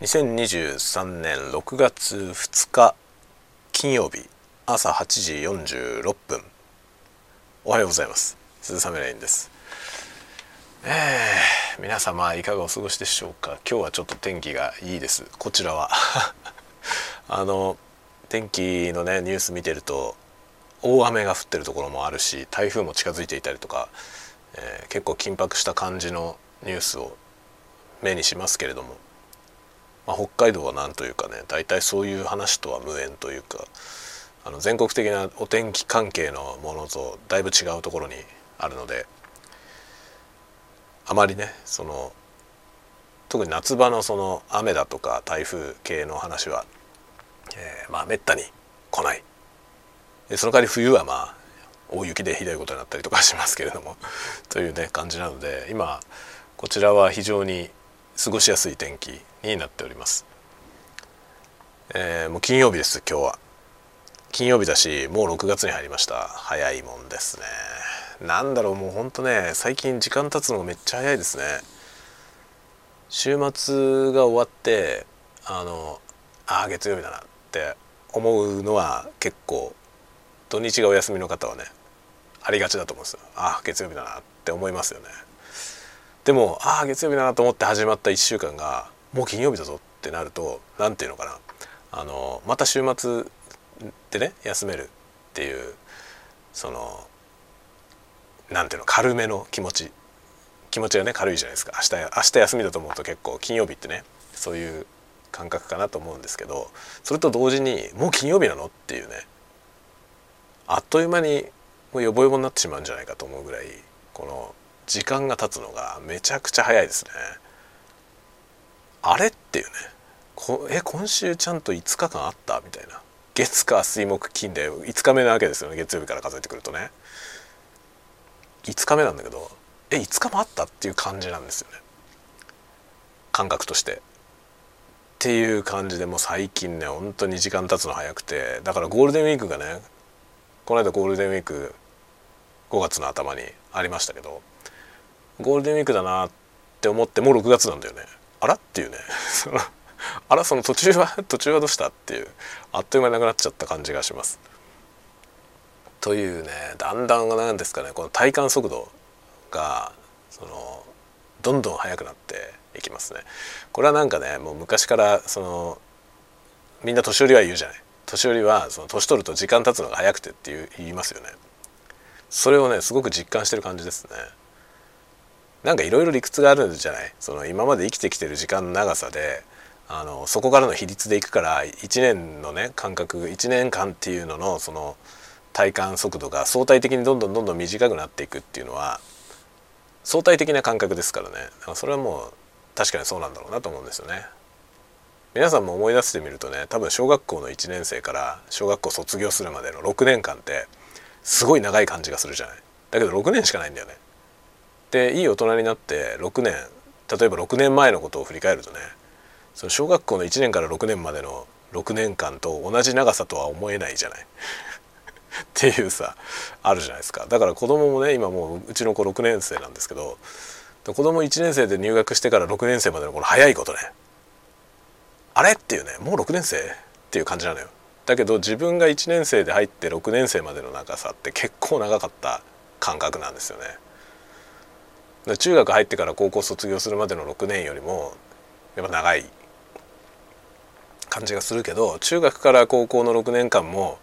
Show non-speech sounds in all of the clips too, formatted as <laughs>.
2023年6月2日金曜日朝8時46分。おはようございます。鈴雨レインです。えー、皆様いかがお過ごしでしょうか？今日はちょっと天気がいいです。こちらは。<laughs> あの天気のねニュース見てると大雨が降ってるところもあるし台風も近づいていたりとか、えー、結構緊迫した感じのニュースを目にしますけれどもまあ、北海道は何というかね大体そういう話とは無縁というかあの全国的なお天気関係のものとだいぶ違うところにあるのであまりねその特に夏場のその雨だとか台風系の話は、えー、まあめったに来ない。でその代わり冬はまあ大雪でひどいことになったりとかしますけれどもというね感じなので今こちらは非常に過ごしやすい天気になっております、えー、もう金曜日です今日は。金曜日だしもう6月に入りました。早いもんですね。なんだろうもうほんとね最近時間経つのがめっちゃ早いですね。週末が終わってあのああ月曜日だなって思うのは結構土日がお休みの方はねありがちだと思うんですよ。ああ月曜日だなって思いますよね。でもああ月曜日だなと思って始まった1週間がもう金曜日だぞってなると何て言うのかな。あのまた週末でね休めるっていうその何ていうの軽めの気持ち。気持ちがね軽いじゃないですか。明日明日休みだと思うと結構金曜日ってねそういう感覚かなと思うんですけどそれと同時にもう金曜日なのっていうねあっという間にもうヨボヨボになってしまうんじゃないかと思うぐらいこの時間が経つのがめちゃくちゃ早いですね。あれっていうね。こえ今週ちゃんと5日間あった？みたいな。月火水木金で5日目なわけですよね。月曜日から数えてくるとね。5日目なんだけどえ5日もあったっていう感じなんですよね。感覚として。っていう感じでもう最近ね本当に時間経つの早くて。だからゴールデンウィークがねこの間ゴールデンウィーク5月の頭にありましたけど。ゴールデンウィークだなって思ってもう6月なんだよねあら？っていうね <laughs> あらその途中は <laughs> 途中はどうした？っていうあっという間になくなっちゃった感じがします。というねだんだん何ですかねこの体感速度がそのどんどん速くなっていきますね。これはなんかねもう昔からそのみんな年寄りは言うじゃない年寄りはその年取ると時間経つのが早くてっていう言いますよね。それをねすごく実感してる感じですね。なんかいろいろ理屈があるんじゃない？その今まで生きてきてる時間の長さであのそこからの比率でいくから1年のね間隔1年間っていうののその体感速度が相対的にどんどんどんどん短くなっていくっていうのは相対的な感覚ですからねそれはもう確かにそうなんだろうなと思うんですよね。皆さんも思い出してみるとね多分小学校の1年生から小学校卒業するまでの6年間ってすごい長い感じがするじゃない？だけど6年しかないんだよね。でいい大人になって6年例えば6年前のことを振り返るとねその小学校の1年から6年までの6年間と同じ長さとは思えないじゃない。<laughs> っていうさあるじゃないですか。だから子供もね今もううちの子6年生なんですけど子供1年生で入学してから6年生までのこの早いことねあれっていうねもう6年生っていう感じなのよ。だけど自分が1年生で入って6年生までの長さって結構長かった感覚なんですよね。中学入ってから高校卒業するまでの6年よりもやっぱ長い感じがするけど中学から高校の6年間も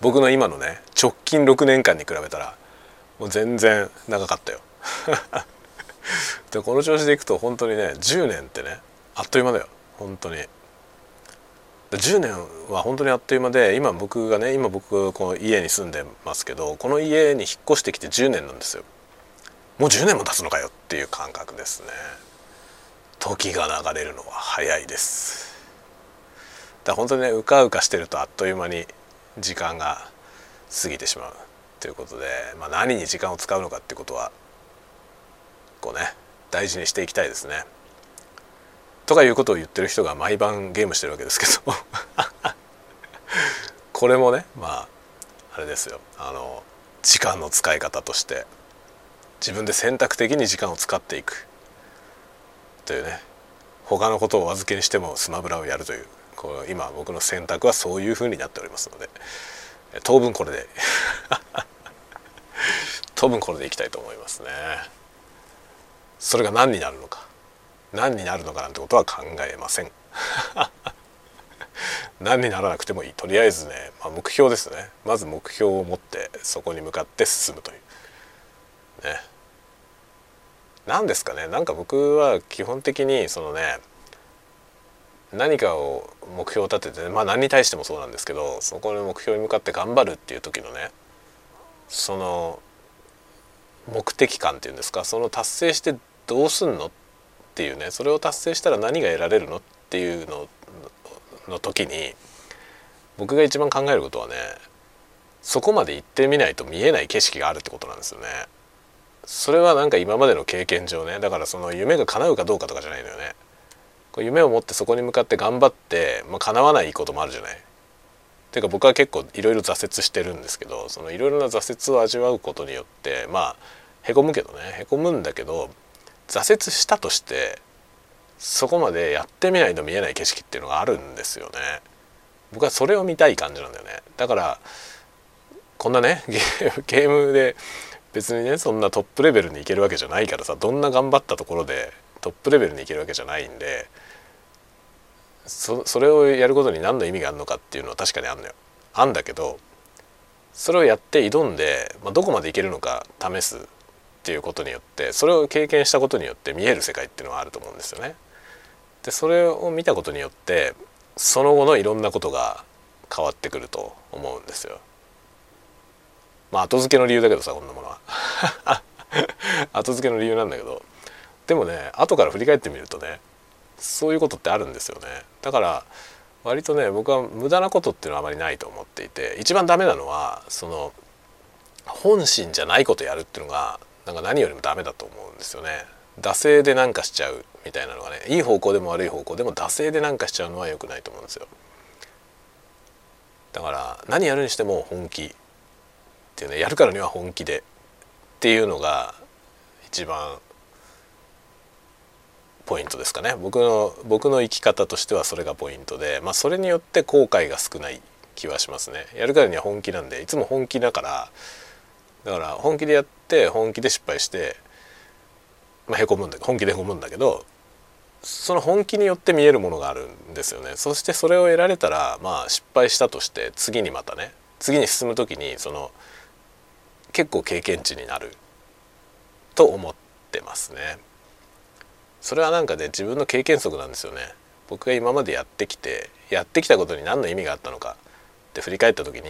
僕の今のね直近6年間に比べたらもう全然長かったよ。<laughs> でこの調子でいくと本当にね10年ってねあっという間だよ。本当に。10年は本当にあっという間で今僕がね今僕この家に住んでますけどこの家に引っ越してきて10年なんですよ。もう10年も経つのかよっていう感覚ですね。時が流れるのは早いです。だ本当にねうかうかしてるとあっという間に時間が過ぎてしまうということで、まあ、何に時間を使うのかってことはこうね大事にしていきたいですね。とかいうことを言ってる人が毎晩ゲームしてるわけですけど <laughs> これもねまああれですよ。あの時間の使い方として自分で選択的に時間を使っていく。というね。他のことをお預けにしてもスマブラをやるという。こう今僕の選択はそういうふうになっておりますので。当分これで。<laughs> 当分これでいきたいと思いますね。それが何になるのか。何になるのかなんてことは考えません。<laughs> 何にならなくてもいい。とりあえずね、まあ、目標ですね。まず目標を持ってそこに向かって進むという。ね何ですかねなんか僕は基本的にそのね何かを目標を立てて、まあ何に対してもそうなんですけどそこの目標に向かって頑張るっていう時のねその目的感っていうんですかその達成してどうすんのっていうねそれを達成したら何が得られるのっていうのの時に僕が一番考えることはねそこまで行ってみないと見えない景色があるってことなんですよね。それはなんか今までの経験上ねだからその夢が叶うかどうかとかじゃないのよね。夢を持ってそこに向かって頑張って、まあ、叶わないこともあるじゃない。ていうか僕は結構いろいろ挫折してるんですけどそのいろいろな挫折を味わうことによってまあへこむけどねへこむんだけど挫折したとしてそこまでやってみないと見えない景色っていうのがあるんですよね。僕はそれを見たい感じなんだよね。だからこんなねゲームで別にねそんなトップレベルにいけるわけじゃないからさどんな頑張ったところでトップレベルにいけるわけじゃないんでそそれをやることに何の意味があるのかっていうのは確かにあんのよ。あんだけどそれをやって挑んで、まあ、どこまでいけるのか試すっていうことによってそれを経験したことによって見える世界っていうのはあると思うんですよね。でそれを見たことによってその後のいろんなことが変わってくると思うんですよ。まあ後付けの理由だけどさこんなものは。<laughs> 後付けの理由なんだけど。でもね後から振り返ってみるとねそういうことってあるんですよね。だから割とね僕は無駄なことっていうのはあまりないと思っていて一番ダメなのはその本心じゃないことやるっていうのがなんか何よりもダメだと思うんですよね。惰性で何かしちゃうみたいなのがねいい方向でも悪い方向でも惰性で何かしちゃうのは良くないと思うんですよ。だから何やるにしても本気。っていうねやるからには本気でっていうのが一番ポイントですかね。僕の僕の生き方としてはそれがポイントで、まあ、それによって後悔が少ない気はしますね。やるからには本気なんでいつも本気だからだから本気でやって本気で失敗して、まあ、へこむんだ本気でへこむんだけどその本気によって見えるものがあるんですよね。そしてそれを得られたらまあ失敗したとして次にまたね次に進む時にその結構経験値になると思ってますね。それはなんかね自分の経験則なんですよね。僕が今までやってきてやってきたことに何の意味があったのかって振り返った時に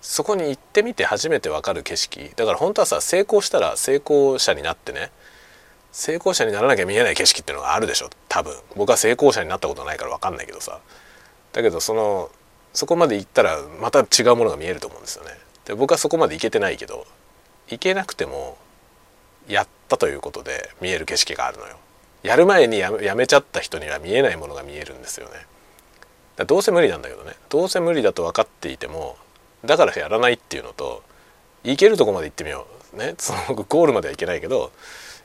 そこに行ってみて初めて分かる景色。だから本当はさ成功したら成功者になってね成功者にならなきゃ見えない景色っていうのがあるでしょ。多分。僕は成功者になったことないから分かんないけどさ。だけどそのそこまで行ったらまた違うものが見えると思うんですよね。で僕はそこまで行けてないけど行けなくてもやったということで見える景色があるのよ。やる前にやめちゃった人には見えないものが見えるんですよね。だどうせ無理なんだけどね。どうせ無理だと分かっていてもだからやらないっていうのと行けるとこまで行ってみよう。ねそのゴールまではいけないけど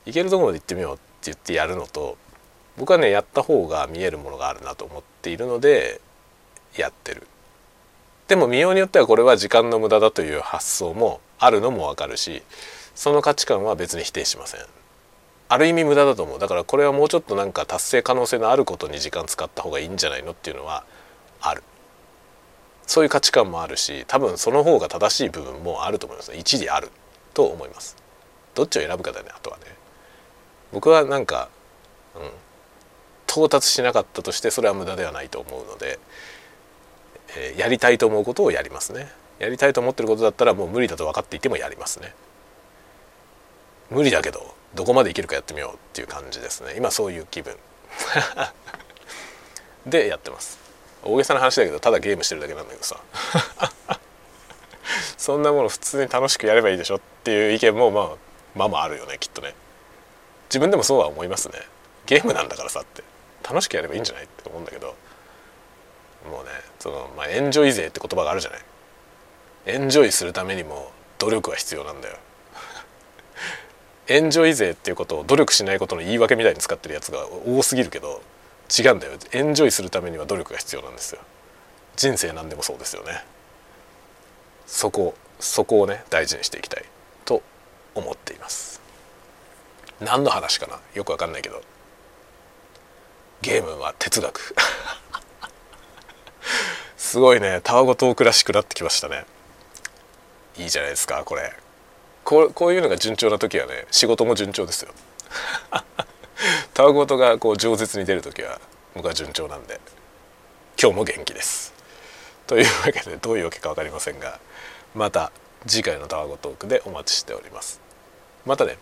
行けるとこまで行ってみようって言ってやるのと僕はねやった方が見えるものがあるなと思っているのでやってる。でも見ようによってはこれは時間の無駄だという発想もあるのもわかるしその価値観は別に否定しません。ある意味無駄だと思う。だからこれはもうちょっとなんか達成可能性のあることに時間使った方がいいんじゃないのっていうのはある。そういう価値観もあるし多分その方が正しい部分もあると思います。一理あると思います。どっちを選ぶかだねあとはね。僕はなんか、うん、到達しなかったとしてそれは無駄ではないと思うので、え、やりたいと思うことをやりますね。やりたいと思ってることだったらもう無理だと分かっていてもやりますね。無理だけどどこまでいけるかやってみようっていう感じですね。今そういう気分。<laughs> でやってます。大げさな話だけどただゲームしてるだけなんだけどさ。<laughs> そんなもの普通に楽しくやればいいでしょっていう意見もまあまあまああるよねきっとね。自分でもそうは思いますね。ゲームなんだからさって。楽しくやればいいんじゃないって思うんだけど。もうねその、まあ、エンジョイ勢って言葉があるじゃない？エンジョイするためにも努力は必要なんだよ。エンジョイ勢っていうことを努力しないことの言い訳みたいに使ってるやつが多すぎるけど違うんだよ。エンジョイするためには努力が必要なんですよ。人生なんでもそうですよね。そこそこをね大事にしていきたい。と思っています。何の話かな？よくわかんないけど。ゲームは哲学。すごいね。タワゴトークらしくなってきましたね。いいじゃないですかこれ。こういうのが順調な時はね仕事も順調ですよ。<laughs> タワゴトがこう饒舌に出る時は僕は順調なんで今日も元気です。というわけでどういうわけか分かりませんがまた次回のタワゴトークでお待ちしております。またね。